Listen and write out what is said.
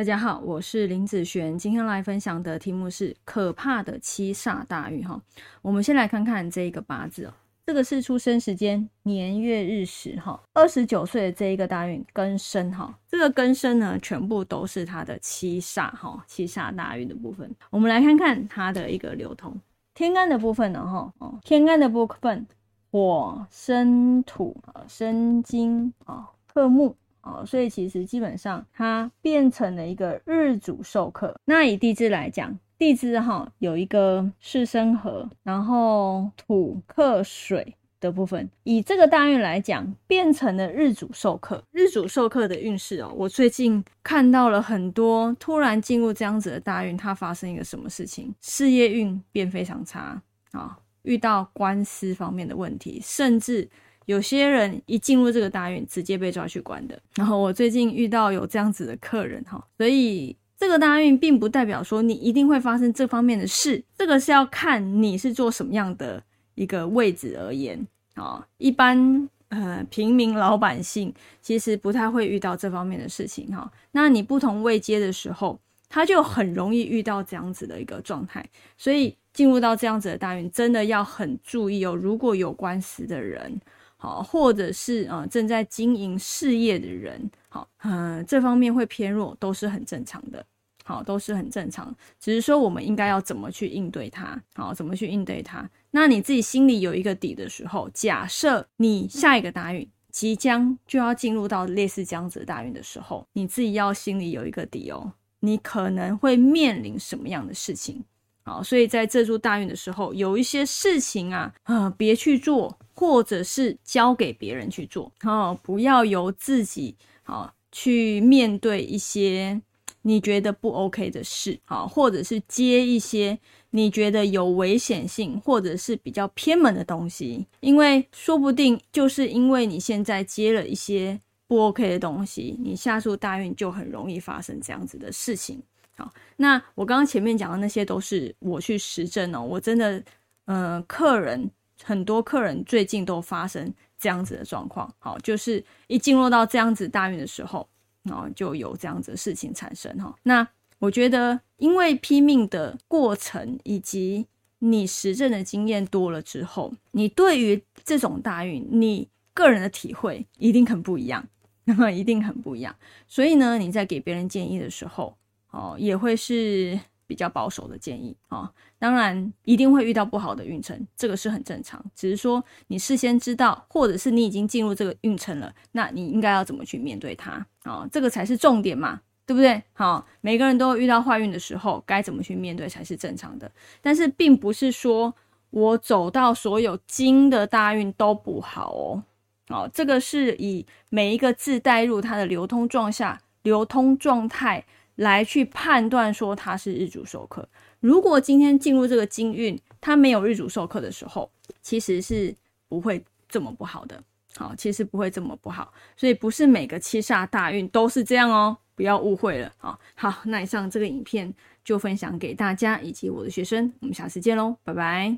大家好，我是林子璇，今天来分享的题目是可怕的七煞大运哈。我们先来看看这一个八字哦，这个是出生时间年月日时哈，二十九岁的这一个大运庚申哈，这个庚申呢全部都是它的七煞哈，七煞大运的部分。我们来看看它的一个流通，天干的部分呢哈哦，天干的部分火生土啊，生金啊，克木。哦，所以其实基本上它变成了一个日主受克。那以地支来讲，地支哈有一个是生合，然后土克水的部分。以这个大运来讲，变成了日主受克。日主受克的运势哦，我最近看到了很多突然进入这样子的大运，它发生一个什么事情？事业运变非常差啊，遇到官司方面的问题，甚至。有些人一进入这个大运，直接被抓去关的。然后我最近遇到有这样子的客人哈，所以这个大运并不代表说你一定会发生这方面的事，这个是要看你是做什么样的一个位置而言啊。一般呃平民老百姓其实不太会遇到这方面的事情哈。那你不同位阶的时候，他就很容易遇到这样子的一个状态，所以进入到这样子的大运，真的要很注意哦。如果有官司的人。好，或者是呃正在经营事业的人，好，嗯，这方面会偏弱，都是很正常的，好，都是很正常。只是说我们应该要怎么去应对它，好，怎么去应对它。那你自己心里有一个底的时候，假设你下一个大运即将就要进入到类似这样子的大运的时候，你自己要心里有一个底哦，你可能会面临什么样的事情？好，所以在这柱大运的时候，有一些事情啊，呃，别去做。或者是交给别人去做，哦，不要由自己哦去面对一些你觉得不 OK 的事，哦，或者是接一些你觉得有危险性或者是比较偏门的东西，因为说不定就是因为你现在接了一些不 OK 的东西，你下注大运就很容易发生这样子的事情。好，那我刚刚前面讲的那些都是我去实证哦，我真的，嗯，客人。很多客人最近都发生这样子的状况，好，就是一进入到这样子大运的时候，然后就有这样子的事情产生哈。那我觉得，因为拼命的过程以及你实证的经验多了之后，你对于这种大运，你个人的体会一定很不一样，那么一定很不一样。所以呢，你在给别人建议的时候，哦，也会是。比较保守的建议啊，当然一定会遇到不好的运程，这个是很正常。只是说你事先知道，或者是你已经进入这个运程了，那你应该要怎么去面对它啊？这个才是重点嘛，对不对？好，每个人都遇到坏运的时候，该怎么去面对才是正常的。但是并不是说我走到所有金的大运都不好哦，哦，这个是以每一个字带入它的流通状下流通状态。来去判断说它是日主授课。如果今天进入这个金运，它没有日主授课的时候，其实是不会这么不好的。好，其实不会这么不好，所以不是每个七煞大运都是这样哦，不要误会了。好，好，那以上这个影片就分享给大家以及我的学生，我们下次见喽，拜拜。